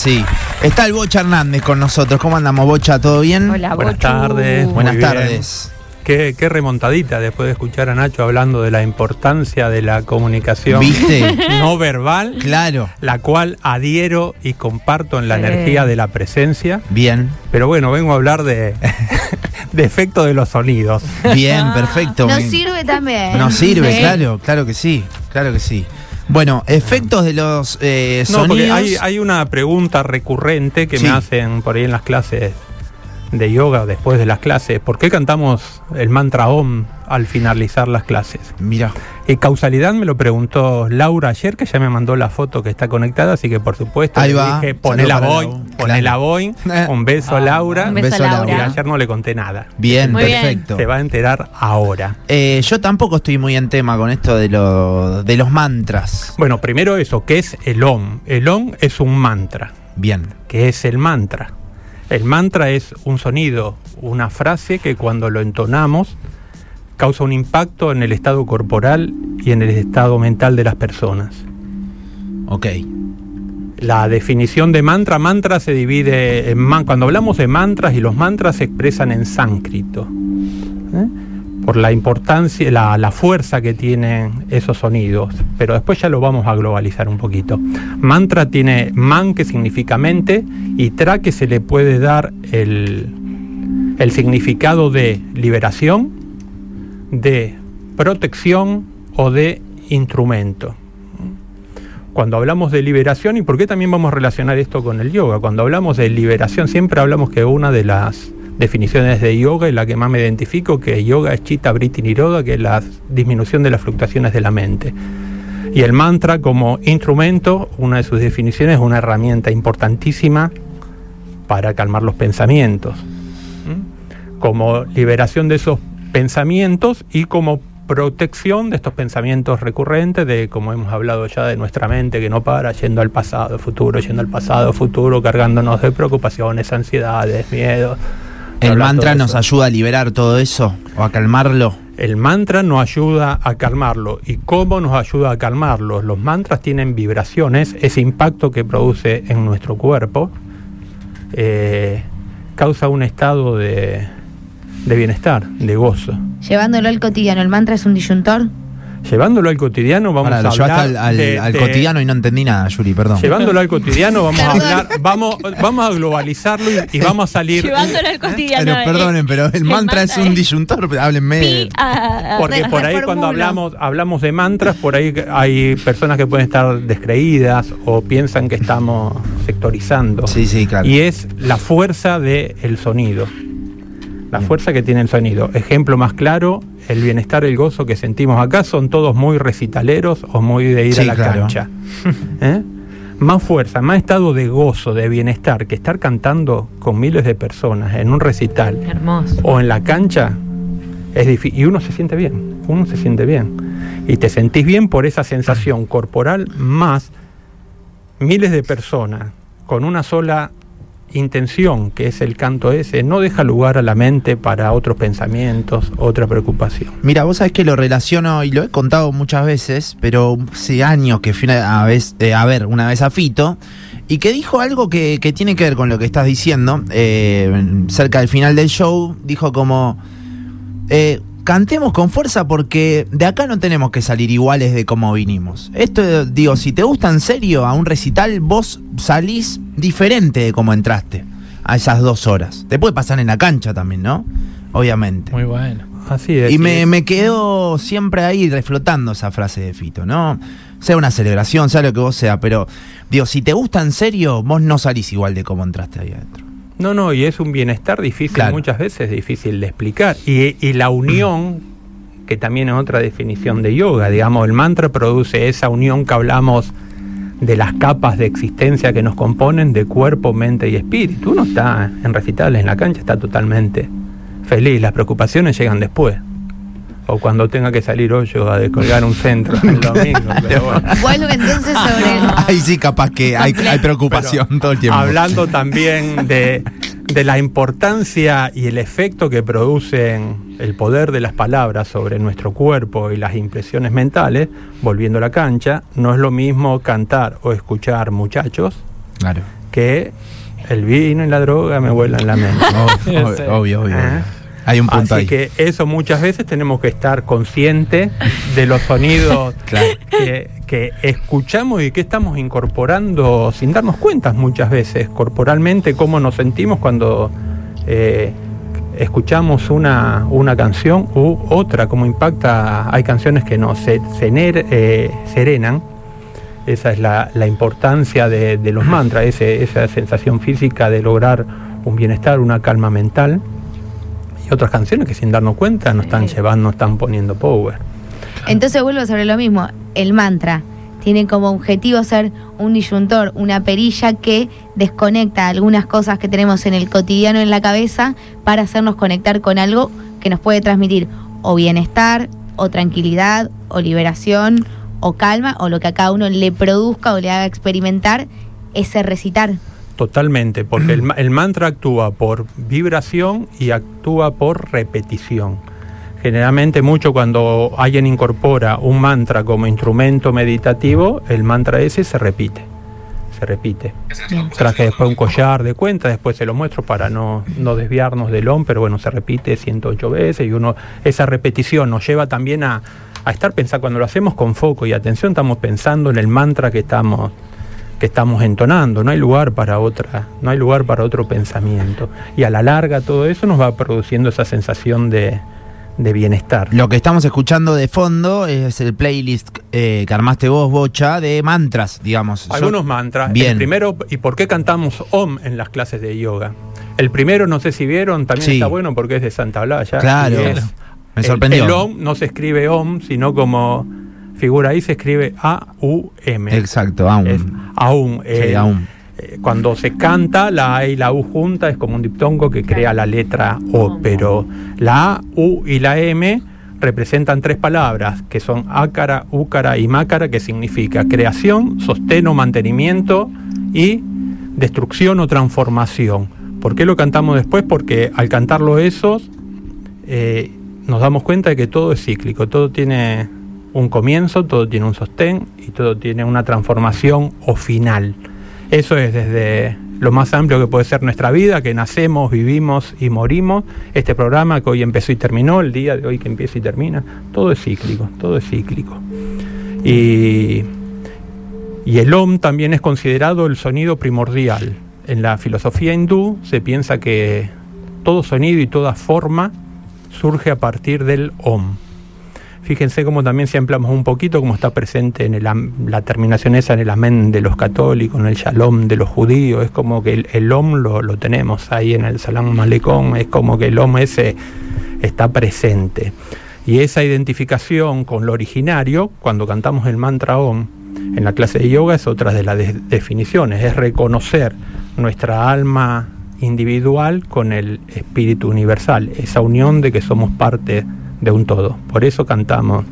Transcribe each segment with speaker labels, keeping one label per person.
Speaker 1: Sí, está el Bocha Hernández con nosotros. ¿Cómo andamos, Bocha? ¿Todo bien?
Speaker 2: Hola,
Speaker 3: Buenas
Speaker 2: Bochu.
Speaker 3: tardes. Muy
Speaker 1: Buenas
Speaker 3: bien.
Speaker 1: tardes.
Speaker 3: Qué, qué remontadita después de escuchar a Nacho hablando de la importancia de la comunicación
Speaker 1: ¿Viste?
Speaker 3: no verbal,
Speaker 1: claro.
Speaker 3: la cual adhiero y comparto en la
Speaker 2: Sí.
Speaker 3: energía de la presencia.
Speaker 1: Bien,
Speaker 3: Pero bueno, vengo a hablar de, de efecto de los sonidos.
Speaker 1: bien, perfecto.
Speaker 2: Nos sirve también.
Speaker 1: Nos sirve,
Speaker 2: Sí.
Speaker 1: claro, claro que sí, claro que sí. Bueno, efectos de los eh,
Speaker 3: No, porque hay, hay una pregunta recurrente que
Speaker 1: Sí.
Speaker 3: me hacen por ahí en las clases de yoga, después de las clases. ¿Por qué cantamos el mantra OM al finalizar las clases?
Speaker 1: Mira,
Speaker 3: Y causalidad me lo preguntó Laura ayer, que ya me mandó la foto que está conectada, así que por supuesto
Speaker 1: Ahí
Speaker 3: le
Speaker 1: va.
Speaker 3: dije, ponela Boy, ponela. Boy, un beso a Laura.
Speaker 2: Un beso,
Speaker 1: Beso,
Speaker 2: a
Speaker 1: Laura.
Speaker 3: Y
Speaker 2: Laura.
Speaker 3: ayer no le conté nada.
Speaker 1: bien,
Speaker 2: Muy bien.
Speaker 1: perfecto.
Speaker 3: Se va a enterar ahora.
Speaker 1: Eh, yo tampoco estoy muy en tema con esto de, lo- de los mantras.
Speaker 3: Bueno, primero eso, ¿qué es el OM? El OM es un mantra.
Speaker 1: Bien,
Speaker 3: ¿Qué es el mantra? El mantra es un sonido, una frase que cuando lo entonamos causa un impacto en el estado corporal y en el estado mental de las personas.
Speaker 1: ok.
Speaker 3: La definición de mantra, mantra se divide en man- cuando hablamos de mantras y los mantras se expresan en sánscrito. ¿eh? Por la importancia, la, la fuerza que tienen esos sonidos. Pero después ya lo vamos a globalizar un poquito. Mantra tiene man que significa mente y tra que se le puede dar el, el significado de liberación, de protección o de instrumento cuando hablamos de liberación y por qué también vamos a relacionar esto con el yoga. Cuando hablamos de liberación siempre hablamos que una de las definiciones de yoga y la que más me identifico que yoga es chitta vritti niroda, que es la disminución de las fluctuaciones de la mente. Y el mantra como instrumento, una de sus definiciones es una herramienta importantísima para calmar los pensamientos. ¿Mm? Como liberación de esos pensamientos y como protección de estos pensamientos recurrentes, de como hemos hablado ya de nuestra mente que no para, yendo al pasado, futuro, yendo al pasado, futuro, cargándonos de preocupaciones, ansiedades, miedos.
Speaker 1: ¿El mantra nos ayuda a liberar todo eso o a calmarlo?
Speaker 3: El mantra nos ayuda a calmarlo. ¿Y cómo nos ayuda a calmarlo? Los mantras tienen vibraciones, ese impacto que produce en nuestro cuerpo eh, causa un estado de, de bienestar, de gozo.
Speaker 2: Llevándolo al cotidiano, el mantra es un disyuntor.
Speaker 3: Llevándolo al cotidiano vamos
Speaker 1: Ahora, lo
Speaker 3: a hablar
Speaker 1: al, al-
Speaker 3: de-
Speaker 1: al
Speaker 3: de-
Speaker 1: cotidiano y no entendí nada, Yuri, perdón.
Speaker 3: Llevándolo al cotidiano vamos a hablar, vamos, vamos a globalizarlo y, y vamos a salir.
Speaker 4: Llevándolo al cotidiano.
Speaker 1: Pero perdonen, pero el mantra es un disyuntor, háblenme.
Speaker 4: A-
Speaker 3: Porque por ahí cuando hablamos, hablamos de mantras, por ahí hay personas que pueden estar descreídas o piensan que estamos sectorizando.
Speaker 1: Sí, sí, claro.
Speaker 3: Y es la fuerza del sonido. La fuerza que tiene el sonido. Ejemplo más claro, el bienestar, el gozo que sentimos acá son todos muy recitaleros o muy de ir
Speaker 1: Sí,
Speaker 3: a la
Speaker 1: claro.
Speaker 3: cancha. ¿Eh? Más fuerza, más estado de gozo, de bienestar, que estar cantando con miles de personas en un recital
Speaker 4: Hermoso.
Speaker 3: o en la cancha es difícil y uno se siente bien, uno se siente bien y te sentís bien por esa sensación corporal más miles de personas con una sola intención que es el canto ese no deja lugar a la mente para otros pensamientos, otra preocupación.
Speaker 1: Mira, vos sabés que lo relaciono y lo he contado muchas veces, pero hace años que fui una vez, eh, a ver una vez a Fito y que dijo algo que, que tiene que ver con lo que estás diciendo. eh, cerca del final del show, dijo como: eh, Cantemos con fuerza porque de acá no tenemos que salir iguales de como vinimos. Esto, digo, si te gusta en serio a un recital, vos salís diferente de como entraste a esas dos horas. Te puede pasar en la cancha también, ¿no? Obviamente.
Speaker 5: Muy bueno.
Speaker 3: Así es.
Speaker 1: Y me, me quedo siempre ahí reflotando esa frase de Fito, ¿no? Sea una celebración, sea lo que vos sea, pero digo, si te gusta en serio, vos no salís igual de como entraste ahí adentro.
Speaker 3: No, no, y es un bienestar difícil,
Speaker 1: Claro.
Speaker 3: muchas veces difícil de explicar. Y, y la unión, que también es otra definición de yoga, digamos, el mantra produce esa unión que hablamos de las capas de existencia que nos componen de cuerpo, mente y espíritu. Uno está en recitales, en la cancha, está totalmente feliz, las preocupaciones llegan después. O cuando tenga que salir hoy yo a descolgar un centro el domingo. pero bueno.
Speaker 2: Vuelvo entonces sobre el...
Speaker 1: Ahí sí, capaz que hay, hay preocupación
Speaker 3: Pero
Speaker 1: todo el tiempo.
Speaker 3: Hablando también de, de la importancia y el efecto que producen el poder de las palabras sobre nuestro cuerpo y las impresiones mentales, volviendo a la cancha, no es lo mismo cantar o escuchar muchachos
Speaker 1: Claro.
Speaker 3: que el vino y la droga me vuelan la mente.
Speaker 1: Obvio, obvio, obvio, obvio.
Speaker 3: Ah.
Speaker 1: Hay un punto
Speaker 3: Así
Speaker 1: ahí.
Speaker 3: que eso muchas veces tenemos que estar conscientes de los sonidos
Speaker 1: Claro.
Speaker 3: que, que escuchamos y que estamos incorporando sin darnos cuenta muchas veces corporalmente, cómo nos sentimos cuando eh, escuchamos una, una canción u otra, cómo impacta. Hay canciones que nos se- sener- eh, serenan. Esa es la, la importancia de, de los mantras, ese- esa sensación física de lograr un bienestar, una calma mental y otras canciones que sin darnos cuenta nos están llevando, nos están poniendo power.
Speaker 2: Entonces vuelvo sobre lo mismo. El mantra tiene como objetivo ser un disyuntor, una perilla que desconecta algunas cosas que tenemos en el cotidiano en la cabeza para hacernos conectar con algo que nos puede transmitir o bienestar, o tranquilidad, o liberación, o calma, o lo que a cada uno le produzca o le haga experimentar ese recitar.
Speaker 3: Totalmente, porque el, el mantra actúa por vibración y actúa por repetición. Generalmente mucho cuando alguien incorpora un mantra como instrumento meditativo, el mantra ese se repite, se repite. Traje después un collar de cuenta, después se lo muestro para no, no desviarnos del OM, pero bueno, se repite 108 veces y uno, esa repetición nos lleva también a estar pensando, cuando lo hacemos con foco y atención, estamos pensando en el mantra que estamos, que estamos entonando, no hay lugar para otra, no hay lugar para otro pensamiento. Y a la larga todo eso nos va produciendo esa sensación de, de bienestar.
Speaker 1: Lo que estamos escuchando de fondo es el playlist eh, que armaste vos, Bocha, de mantras, digamos. Yo-
Speaker 3: Algunos mantras.
Speaker 1: Bien.
Speaker 3: El primero, ¿y por qué cantamos OM en las clases de yoga? El primero, no sé si vieron, también
Speaker 1: Sí.
Speaker 3: está bueno porque es de Santa Blaya.
Speaker 1: Claro.
Speaker 3: es-
Speaker 1: Me
Speaker 3: el-
Speaker 1: sorprendió.
Speaker 3: El, OM no se escribe OM, sino como figura ahí, se escribe A-U-M.
Speaker 1: Exacto, aún.
Speaker 3: Es aún.
Speaker 1: Sí,
Speaker 3: eh,
Speaker 1: aún.
Speaker 3: eh, Cuando se canta, la A y la U junta es como un diptongo que crea la letra O, pero la A, U y la M representan tres palabras que son ácara, úcara y mácara, que significa creación, sostén o mantenimiento y destrucción o transformación. ¿Por qué lo cantamos después? Porque al cantarlo esos, eh, nos damos cuenta de que todo es cíclico, todo tiene un comienzo, todo tiene un sostén y todo tiene una transformación o final. Eso es desde lo más amplio que puede ser nuestra vida, que nacemos, vivimos y morimos. Este programa que hoy empezó y terminó, el día de hoy que empieza y termina, todo es cíclico, todo es cíclico. Y, y el OM también es considerado el sonido primordial. En la filosofía hindú se piensa que todo sonido y toda forma surge a partir del OM. Fíjense cómo también si ampliamos un poquito, cómo está presente en la terminación esa en el amén de los católicos, en el shalom de los judíos, es como que el, el om lo, lo tenemos ahí en el salam malecón, es como que el om ese está presente. Y esa identificación con lo originario, cuando cantamos el mantra om en la clase de yoga, es otra de las de- definiciones, es reconocer nuestra alma individual con el espíritu universal, esa unión de que somos parte de un todo. Por eso cantamos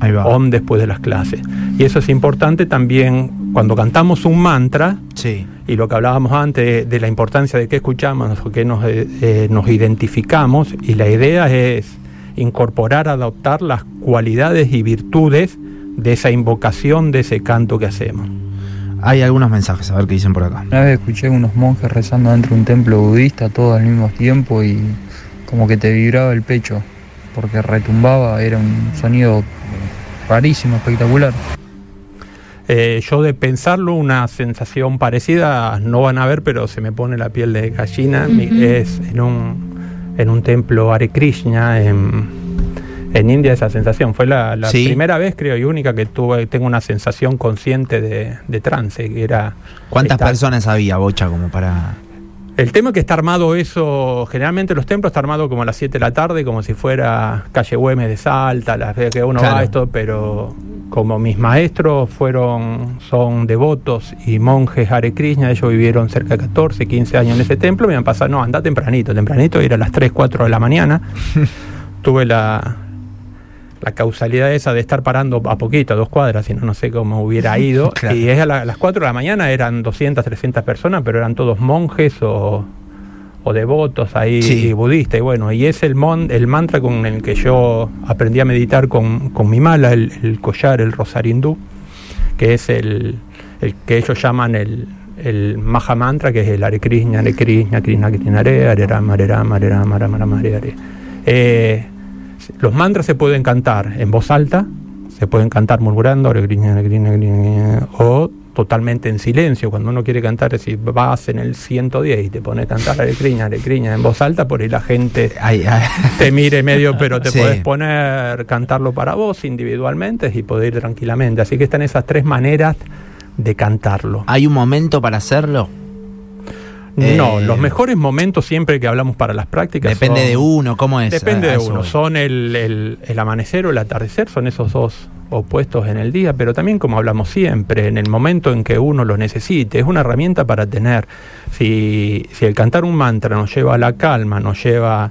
Speaker 1: Ahí va.
Speaker 3: Om después de las clases. Y eso es importante también cuando cantamos un mantra,
Speaker 1: Sí.
Speaker 3: y lo que hablábamos antes de, de la importancia de qué escuchamos, o qué nos, eh, eh, nos identificamos, y la idea es incorporar, adoptar las cualidades y virtudes de esa invocación, de ese canto que hacemos.
Speaker 1: Hay algunos mensajes, a ver qué dicen por acá.
Speaker 4: Una vez escuché unos monjes rezando dentro de un templo budista todo al mismo tiempo y como que te vibraba el pecho porque retumbaba, era un sonido rarísimo, espectacular.
Speaker 3: Eh, yo de pensarlo, una sensación parecida, no van a ver, pero se me pone la piel de gallina, es en un, en un templo Hare Krishna en, en India esa sensación. Fue la, la
Speaker 1: Sí.
Speaker 3: primera vez, creo, y única que tuve, tengo una sensación consciente de, de trance, que era...
Speaker 1: ¿Cuántas
Speaker 3: estar-
Speaker 1: personas había, Bocha, como para...?
Speaker 3: El tema es que está armado eso, generalmente los templos está armado como a las 7 de la tarde, como si fuera calle Güemes de Salta, las veces que uno
Speaker 1: Claro.
Speaker 3: va a esto, pero como mis maestros fueron, son devotos y monjes Hare Krishna, ellos vivieron cerca de 14, 15 años en ese templo, me han pasado, no, anda tempranito, tempranito, ir a las 3, 4 de la mañana. Tuve la, la causalidad esa de estar parando a poquito, a dos cuadras, si no, no sé cómo hubiera ido.
Speaker 1: Claro.
Speaker 3: Y es a, la- las 4 de la mañana eran 200, 300 personas, pero eran todos monjes o, o devotos ahí
Speaker 1: Sí.
Speaker 3: y budistas. Y bueno, y es el, mon, el mantra con el que yo aprendí a meditar con, con mi mala, el, el collar, el rosario hindú, que es el, el que ellos llaman el, el Maha Mantra, que es el Hare Krishna, Hare Krishna, Krishna Krishna Hare, Hare Rama, Hare Rama, Hare Rama, Hare Rama, Hare Hare. Eh, los mantras se pueden cantar en voz alta, se pueden cantar murmurando, o totalmente en silencio. Cuando uno quiere cantar, es decir, vas en el 110 y te pones a cantar Hare Krishna en voz alta, por ahí la gente
Speaker 1: Ay, ay.
Speaker 3: te mire medio, pero te
Speaker 1: Sí.
Speaker 3: puedes poner, cantarlo para vos individualmente y poder ir tranquilamente. Así que están esas tres maneras de cantarlo.
Speaker 1: ¿Hay un momento para hacerlo?
Speaker 3: No,
Speaker 1: eh,
Speaker 3: los mejores momentos siempre que hablamos para las prácticas
Speaker 1: Depende
Speaker 3: son-
Speaker 1: de uno, ¿cómo es?
Speaker 3: Depende
Speaker 1: A- a
Speaker 3: de uno. Son el, el- el amanecer o el atardecer, son esos dos opuestos en el día, pero también como hablamos siempre, en el momento en que uno lo necesite, es una herramienta para tener. Si, si el cantar un mantra nos lleva a la calma, nos lleva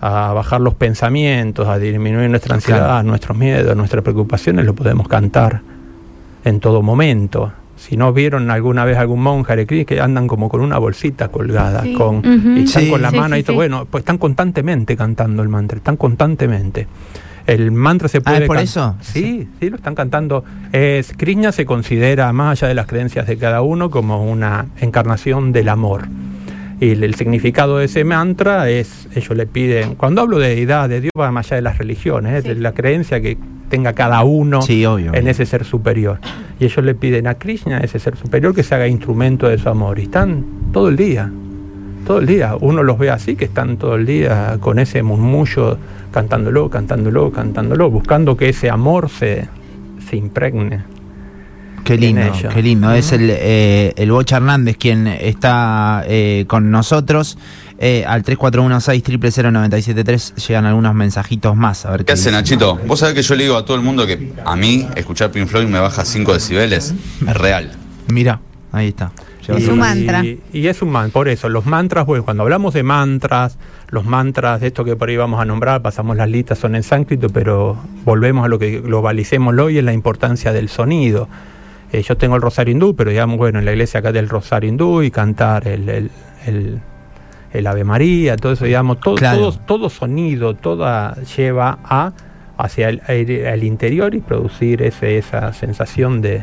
Speaker 3: a bajar los pensamientos, a disminuir nuestra ansiedad,
Speaker 1: Claro.
Speaker 3: nuestros miedos, nuestras preocupaciones, lo podemos cantar en todo momento. Si no vieron alguna vez algún monje Hare Krishna, que andan como con una bolsita colgada,
Speaker 2: Sí.
Speaker 3: con, y están
Speaker 1: Sí.
Speaker 3: con la
Speaker 2: Sí,
Speaker 3: mano
Speaker 2: sí,
Speaker 3: y todo.
Speaker 2: sí.
Speaker 3: Bueno, pues están constantemente cantando el mantra, están constantemente. El mantra se
Speaker 1: Ah,
Speaker 3: puede
Speaker 1: ¿es por eso?
Speaker 3: Sí, sí, lo están cantando. Es, Krishna se considera, más allá de las creencias de cada uno, como una encarnación del amor. Y el, el significado de ese mantra es, ellos le piden, cuando hablo de deidad, de Dios, va más allá de las religiones, ¿eh? de la creencia que tenga cada uno
Speaker 1: Sí, obvio.
Speaker 3: en ese ser superior. Y ellos le piden a Krishna, ese ser superior, que se haga instrumento de su amor. Y están todo el día, todo el día. Uno los ve así, que están todo el día con ese murmullo, cantándolo, cantándolo, cantándolo, buscando que ese amor se, se impregne.
Speaker 1: Qué lindo, qué lindo. Es el, eh, el Bocha Hernández quien está eh, con nosotros. Eh, al 341-600-973 llegan algunos mensajitos más. A ver
Speaker 5: ¿Qué hace
Speaker 1: dicen.
Speaker 5: Nachito? Vos sabés que yo le digo a todo el mundo que a mí escuchar Pink Floyd me baja 5 decibeles. Es real.
Speaker 1: Mira, ahí está. Lleva
Speaker 2: Es
Speaker 1: su-
Speaker 2: un mantra.
Speaker 3: Y, y es un mantra, por eso, los mantras, bueno, cuando hablamos de mantras, los mantras de esto que por ahí vamos a nombrar, pasamos las listas, son en sánscrito, pero volvemos a lo que globalicémoslo y es la importancia del sonido. Eh, yo tengo el rosario hindú, pero digamos, bueno, en la iglesia acá del rosario hindú y cantar el, el, el- el Ave María, todo eso, digamos, todo,
Speaker 1: Claro.
Speaker 3: todo, todo sonido, toda lleva a hacia el, interior y producir ese, esa sensación de,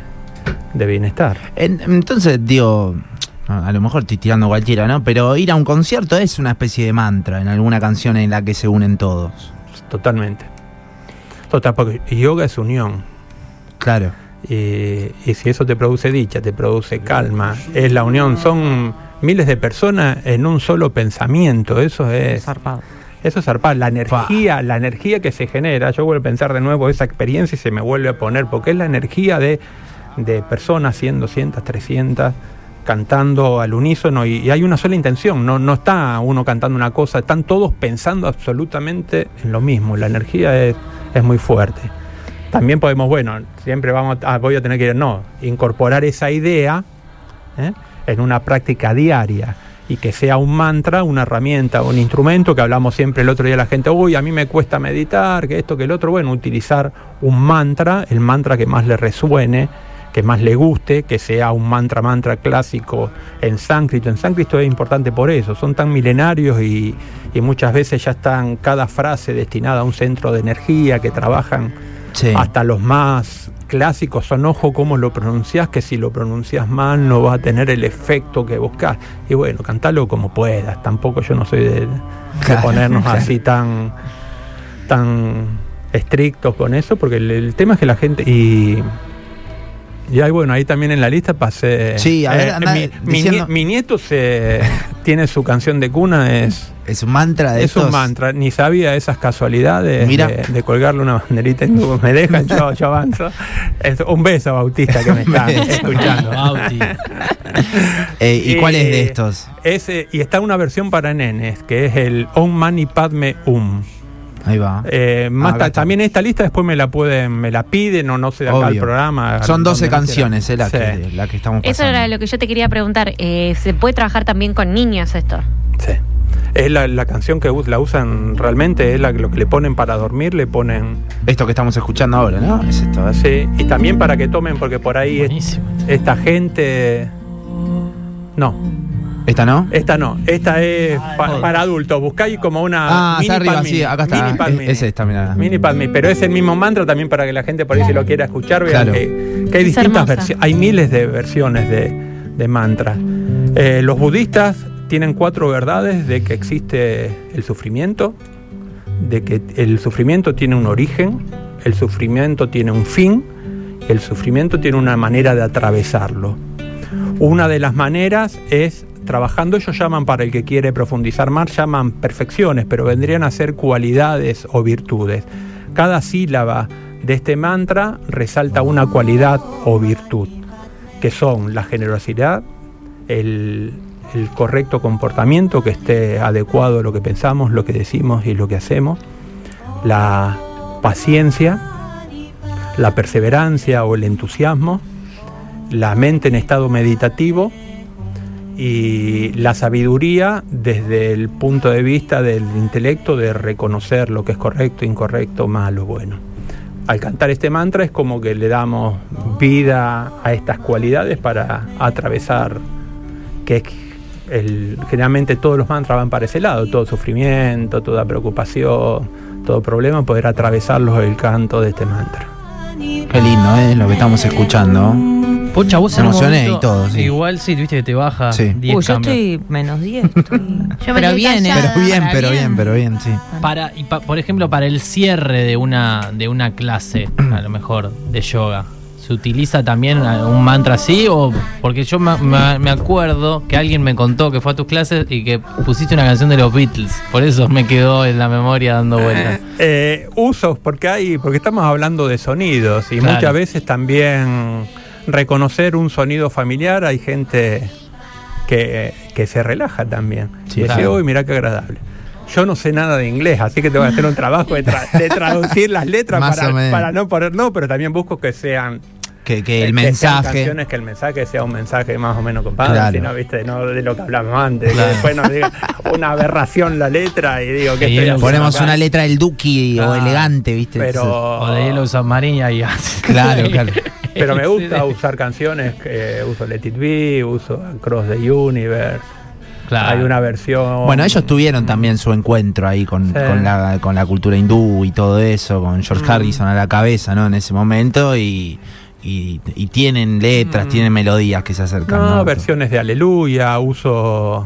Speaker 3: de bienestar.
Speaker 1: En- entonces, digo, a a lo mejor estoy tirando cualquiera, ¿no? Pero ir a un concierto es una especie de mantra en alguna canción en la que se unen todos.
Speaker 3: Totalmente. Total, porque yoga es unión.
Speaker 1: Claro.
Speaker 3: Y, y si eso te produce dicha, te produce calma, es la unión. Son miles de personas en un solo pensamiento. Eso es.
Speaker 6: Zarpado.
Speaker 3: Eso es zarpar. La energía, la energía que se genera. Yo vuelvo a pensar de nuevo esa experiencia y se me vuelve a poner, porque es la energía de, de personas, 100, 200, 300, cantando al unísono y, y hay una sola intención. No, no está uno cantando una cosa, están todos pensando absolutamente en lo mismo. La energía es, es muy fuerte. También podemos, bueno, siempre vamos, a, voy a tener que, no, incorporar esa idea ¿eh? En una práctica diaria y que sea un mantra, una herramienta, un instrumento que hablamos siempre el otro día la gente, uy, a mí me cuesta meditar, que esto, que el otro, bueno, utilizar un mantra, el mantra que más le resuene, que más le guste, que sea un mantra, mantra clásico en sánscrito. En sánscrito es importante por eso, son tan milenarios y, y muchas veces ya están cada frase destinada a un centro de energía que trabajan
Speaker 1: Sí.
Speaker 3: hasta los más clásicos son ojo cómo lo pronuncias, que si lo pronuncias mal no va a tener el efecto que buscas. Y bueno, cantalo como puedas. Tampoco yo no soy de, de
Speaker 1: Claro,
Speaker 3: ponernos
Speaker 1: claro.
Speaker 3: así tan, tan estrictos con eso, porque el, el tema es que la gente. Y, y ahí, bueno, ahí también en la lista pasé.
Speaker 1: Sí, a ver, anda
Speaker 3: mi, mi nieto se tiene su canción de cuna, es.
Speaker 1: Es un mantra de
Speaker 3: Es un mantra, ni sabía esas casualidades
Speaker 1: Mira.
Speaker 3: de, de colgarle una banderita en Google. Me dejan, yo, yo avanzo. Es- un beso a Bautista que me está escuchando.
Speaker 6: Bauti.
Speaker 1: Eh, ¿Y cuál es de
Speaker 3: Eh,
Speaker 1: estos?
Speaker 3: Ese, y está una versión para nenes, que es el Om Mani Padme Um.
Speaker 1: Ahí va.
Speaker 3: Eh, más
Speaker 1: Ah, está.
Speaker 3: también esta lista después me la pueden, me la piden o no sé de acá al
Speaker 1: Obvio.
Speaker 3: programa.
Speaker 1: Son 12
Speaker 3: donde no
Speaker 1: canciones, eh, la, que, la que estamos
Speaker 6: Eso
Speaker 1: pasando.
Speaker 6: era lo que yo te quería preguntar. Eh, ¿Se puede trabajar también con niños esto?
Speaker 3: Sí. Es la, la canción que us- la usan realmente, es la, lo que le ponen para dormir, le ponen
Speaker 1: Esto que estamos escuchando ahora, ¿no? Es esto. ¿eh?
Speaker 3: Sí, y también para que tomen, porque por ahí es- esta gente. No,
Speaker 1: ¿Esta no?
Speaker 3: esta no. Esta es pa- para adultos. Buscáis como una.
Speaker 1: Ah,
Speaker 3: mini
Speaker 1: está arriba, sí, acá está.
Speaker 3: mini Padme.
Speaker 1: Es, es esta, mirá.
Speaker 3: Mini Padme, pero es el mismo mantra también para que la gente por ahí si lo quiera escuchar vean
Speaker 1: Claro.
Speaker 3: que, que hay
Speaker 6: Es
Speaker 3: distintas versiones, hay miles de versiones de, de mantra. Eh, los budistas tienen cuatro verdades de que existe el sufrimiento, de que el sufrimiento tiene un origen, el sufrimiento tiene un fin, el sufrimiento tiene una manera de atravesarlo. Una de las maneras es trabajando, ellos llaman, para el que quiere profundizar más, llaman perfecciones, pero vendrían a ser cualidades o virtudes. Cada sílaba de este mantra resalta una cualidad o virtud, que son la generosidad, el, el correcto comportamiento que esté adecuado a lo que pensamos, lo que decimos y lo que hacemos, la paciencia, la perseverancia o el entusiasmo, la mente en estado meditativo y la sabiduría desde el punto de vista del intelecto de reconocer lo que es correcto, incorrecto, malo, bueno. Al cantar este mantra es como que le damos vida a estas cualidades para atravesar, que es el, generalmente todos los mantras van para ese lado, todo sufrimiento, toda preocupación, todo problema, poder atravesarlos el canto de este mantra.
Speaker 1: Qué lindo, ¿eh? Lo que estamos escuchando.
Speaker 7: Pocha, vos
Speaker 1: Me emocioné
Speaker 7: momento-
Speaker 1: y todo, sí.
Speaker 7: Igual sí, viste que te baja
Speaker 1: Sí.
Speaker 7: 10
Speaker 8: Uy, yo
Speaker 7: cambios.
Speaker 8: estoy menos 10. estoy-
Speaker 2: Yo
Speaker 8: pero bien, ¿eh?
Speaker 1: Pero bien, pero bien,
Speaker 8: bien.
Speaker 1: pero bien, sí.
Speaker 7: Para, y pa- por ejemplo, para el cierre de una, de una clase, a lo mejor, de yoga, ¿se utiliza también un mantra así? o Porque yo me, me- acuerdo que alguien me contó que fue a tus clases y que pusiste una canción de los Beatles. Por eso me quedó en la memoria dando vueltas.
Speaker 3: Eh, usos, porque hay, porque estamos hablando de sonidos y
Speaker 7: Claro.
Speaker 3: muchas veces también reconocer un sonido familiar, hay gente que, que se relaja también.
Speaker 1: Sí,
Speaker 3: y decir, uy, mira qué agradable. Yo no sé nada de inglés, así que tengo que hacer un trabajo de, tra- de traducir las letras para, no poner, no, pero también busco que sean
Speaker 1: Que, que el
Speaker 3: que sean
Speaker 1: mensaje.
Speaker 3: canciones, que el mensaje sea un mensaje más o menos compadre,
Speaker 1: Claro.
Speaker 3: si no, viste, no de lo que hablamos antes,
Speaker 7: Claro.
Speaker 3: que después nos diga una aberración la letra y digo que
Speaker 7: Y
Speaker 3: estoy
Speaker 7: él
Speaker 3: haciendo
Speaker 1: Ponemos
Speaker 3: acá?
Speaker 1: una letra del Duki o elegante, ¿viste?
Speaker 3: pero
Speaker 7: O de Yellow Submarine y
Speaker 1: Claro, claro.
Speaker 3: Pero me gusta usar canciones, que uso Let It Be, uso Across the Universe.
Speaker 7: Claro.
Speaker 3: Hay una versión.
Speaker 1: Bueno, ellos tuvieron también su encuentro ahí con,
Speaker 3: Sí.
Speaker 1: con, la, con la cultura hindú y todo eso, con George
Speaker 3: Mm.
Speaker 1: Harrison a la cabeza, ¿no? En ese momento y, y, y tienen letras,
Speaker 3: Mm.
Speaker 1: tienen melodías que se acercan.
Speaker 3: No,
Speaker 1: ¿no?
Speaker 3: versiones de Aleluya, uso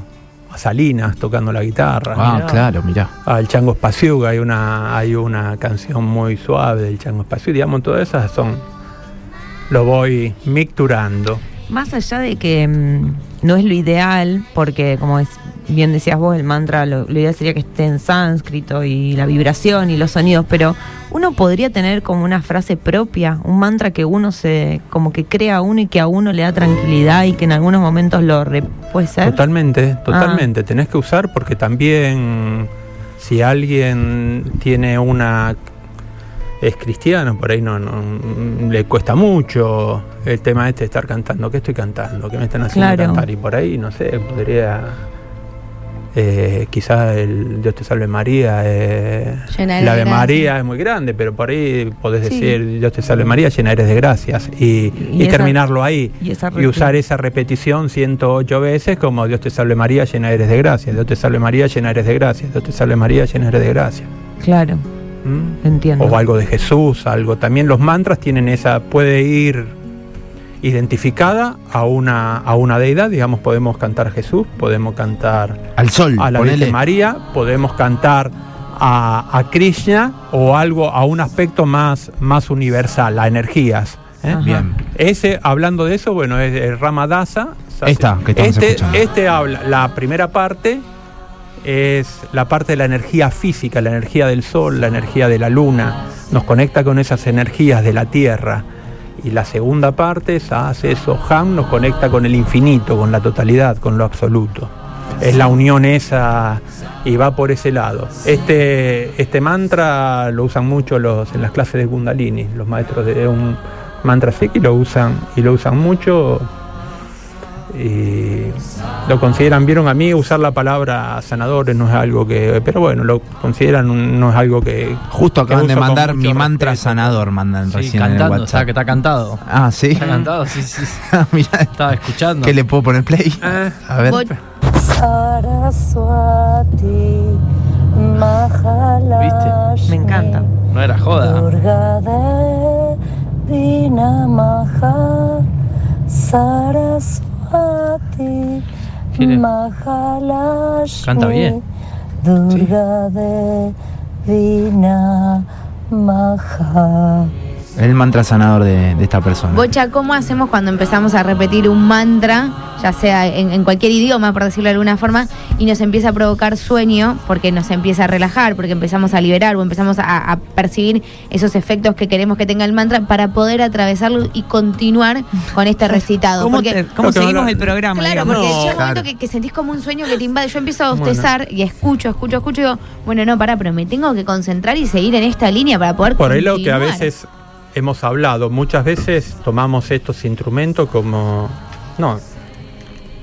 Speaker 3: a Salinas tocando la guitarra.
Speaker 1: Ah,
Speaker 3: Mirá.
Speaker 1: claro, mirá.
Speaker 3: Al Chango Espaciuga hay una, hay una canción muy suave del Chango Espaciuga, digamos, todas esas son. Lo voy micturando.
Speaker 8: Más allá de que mm, no es lo ideal, porque como es, bien decías vos, el mantra, lo, lo ideal sería que esté en sánscrito y la vibración y los sonidos, pero uno podría tener como una frase propia, un mantra que uno se, como que crea uno y que a uno le da tranquilidad y que en algunos momentos lo re- puede ser.
Speaker 3: Totalmente, totalmente.
Speaker 8: Ah.
Speaker 3: Tenés que usar porque también si alguien tiene una es cristiano, por ahí no, no- le cuesta mucho el tema este de estar cantando. ¿Qué estoy cantando? ¿Qué me están haciendo
Speaker 8: Claro.
Speaker 3: cantar? Y por ahí, no sé, podría eh, quizás el Dios te salve María, eh, la Ave. María es muy grande, pero por ahí podés
Speaker 8: Sí.
Speaker 3: decir Dios te salve María, llena eres de gracias y,
Speaker 8: Y
Speaker 3: y
Speaker 8: esa-
Speaker 3: terminarlo ahí
Speaker 8: y
Speaker 3: y usar esa repetición 108 veces como Dios te salve María, llena eres de gracia, Dios te salve María, llena eres de gracia, Dios te salve María, llena eres de gracia.
Speaker 8: Claro,
Speaker 3: ¿Mm?
Speaker 8: entiendo.
Speaker 3: O algo de Jesús, algo. También los mantras tienen esa, puede ir identificada a una, a una deidad, digamos, podemos cantar Jesús, podemos cantar
Speaker 1: Al sol,
Speaker 3: a la
Speaker 1: ponele.
Speaker 3: Virgen María, podemos cantar a, a Krishna o algo, a un aspecto más, más universal, a energías. ¿eh?
Speaker 1: Bien.
Speaker 3: Ese, hablando de eso, bueno, es el Ramadasa.
Speaker 1: Esta, que estamos
Speaker 3: este,
Speaker 1: escuchando.
Speaker 3: este habla, la primera parte es la parte de la energía física, la energía del sol, la energía de la luna, nos conecta con esas energías de la tierra. Y la segunda parte, hace Soham, nos conecta con el infinito, con la totalidad, con lo absoluto. Es la unión esa y va por ese lado. Este, este mantra lo usan mucho los, en las clases de Kundalini, los maestros de un mantra Sikh lo usan y lo usan mucho lo consideran, vieron a mí usar la palabra sanadores no es algo que, pero bueno, lo consideran no es algo que
Speaker 1: Justo
Speaker 3: que
Speaker 1: acaban de mandar mi mantra
Speaker 3: respeto.
Speaker 1: sanador, mandan
Speaker 7: Sí,
Speaker 1: recién en el
Speaker 7: cantando, o sea,
Speaker 1: WhatsApp.
Speaker 7: que está cantado.
Speaker 1: Ah, sí.
Speaker 7: Está cantado, sí, sí.
Speaker 1: Mirá,
Speaker 7: Estaba escuchando.
Speaker 1: ¿Qué le puedo poner play?
Speaker 3: Ah,
Speaker 1: A ver.
Speaker 9: Mahalashmi
Speaker 8: Me encanta.
Speaker 7: No era joda.
Speaker 9: Saraswati Mahati
Speaker 7: ¿Qué le-
Speaker 9: Mahalashmi
Speaker 7: Canta bien.
Speaker 9: Durga Devina Maha
Speaker 1: El mantra sanador de, de esta persona.
Speaker 2: Bocha, ¿cómo hacemos cuando empezamos a repetir un mantra, ya sea en, en cualquier idioma, por decirlo de alguna forma, y nos empieza a provocar sueño porque nos empieza a relajar, porque empezamos a liberar o empezamos a, a percibir esos efectos que queremos que tenga el mantra para poder atravesarlo y continuar con este recitado?
Speaker 8: ¿Cómo,
Speaker 2: Porque-
Speaker 8: te- cómo
Speaker 3: Lo que
Speaker 8: seguimos el programa?
Speaker 2: Claro,
Speaker 8: digamos?
Speaker 2: porque
Speaker 3: No,
Speaker 2: llega un momento
Speaker 1: claro.
Speaker 2: que, que sentís como un sueño que te invade. Yo empiezo a bostezar y escucho, escucho, escucho y digo, bueno, no, pará, pero me tengo que concentrar y seguir en esta línea para poder
Speaker 3: Por ahí lo que a
Speaker 2: continuar.
Speaker 3: veces hemos hablado, muchas veces tomamos estos instrumentos como, no,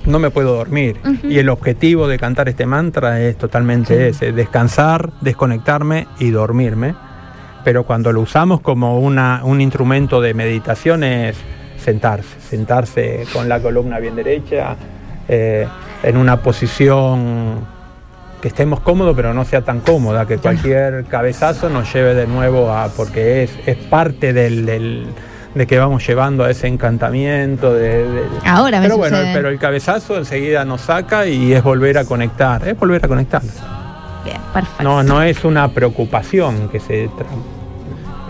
Speaker 3: no me puedo dormir. Y el objetivo de cantar este mantra es totalmente ese, descansar, desconectarme y dormirme. Pero cuando lo usamos como una, un instrumento de meditación es sentarse, sentarse con la columna bien derecha, eh, en una posición que estemos cómodos, pero no sea tan cómoda, que cualquier cabezazo nos lleve de nuevo a, porque es, es parte del, del- de que vamos llevando a ese encantamiento. De, de-
Speaker 2: Ahora
Speaker 3: pero bueno,
Speaker 2: sucede.
Speaker 3: pero el cabezazo enseguida nos saca y es volver a conectar, es volver a conectar.
Speaker 2: Bien, perfecto.
Speaker 3: No, no es una preocupación que se...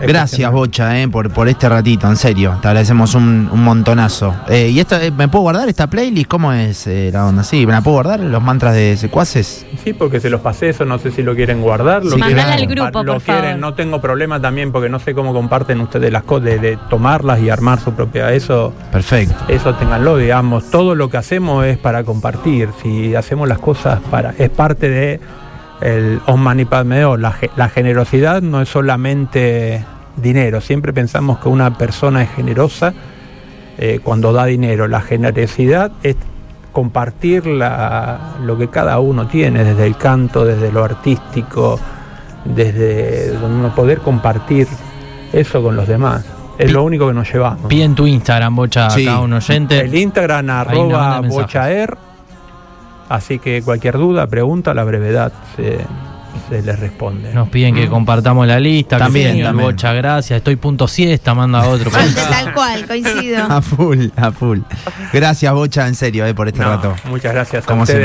Speaker 1: Gracias, Bocha, eh, por, por este ratito, en serio. Te agradecemos un, un montonazo. Eh, ¿Y esto, eh, me puedo guardar esta playlist? ¿Cómo es eh, la onda? ¿Sí? ¿Me la puedo guardar? ¿Los mantras de secuaces?
Speaker 3: Sí, porque se los pasé eso, no sé si lo quieren guardar. Lo
Speaker 1: Sí,
Speaker 3: quieren
Speaker 6: al grupo,
Speaker 3: lo
Speaker 6: por
Speaker 3: quieren,
Speaker 6: favor.
Speaker 3: no tengo problema también porque no sé cómo comparten ustedes las cosas, de, de tomarlas y armar su propia. Eso,
Speaker 1: Perfecto.
Speaker 3: eso ténganlo, digamos. Todo lo que hacemos es para compartir. Si hacemos las cosas para. es parte de el Om Mani Padme Hum. La, la generosidad no es solamente dinero. Siempre pensamos que una persona es generosa eh, cuando da dinero. La generosidad es compartir la- lo que cada uno tiene, desde el canto, desde lo artístico, desde poder compartir eso con los demás. Es
Speaker 7: Pi-
Speaker 3: lo único que nos llevamos.
Speaker 7: Piden tu Instagram, Bocha,
Speaker 1: Sí.
Speaker 7: acá un oyente.
Speaker 3: El Instagram arroba bochaer. Así que cualquier duda, pregunta, la brevedad se, se les responde.
Speaker 7: Nos piden que compartamos la lista. que
Speaker 1: También,
Speaker 7: sí,
Speaker 1: también.
Speaker 7: Bocha, gracias. Estoy punto siesta, manda otro.
Speaker 2: Tal cual, coincido.
Speaker 1: A full, a full. Gracias, Bocha, en serio, eh, por este
Speaker 3: No,
Speaker 1: rato.
Speaker 3: muchas gracias a
Speaker 1: Como
Speaker 3: ustedes.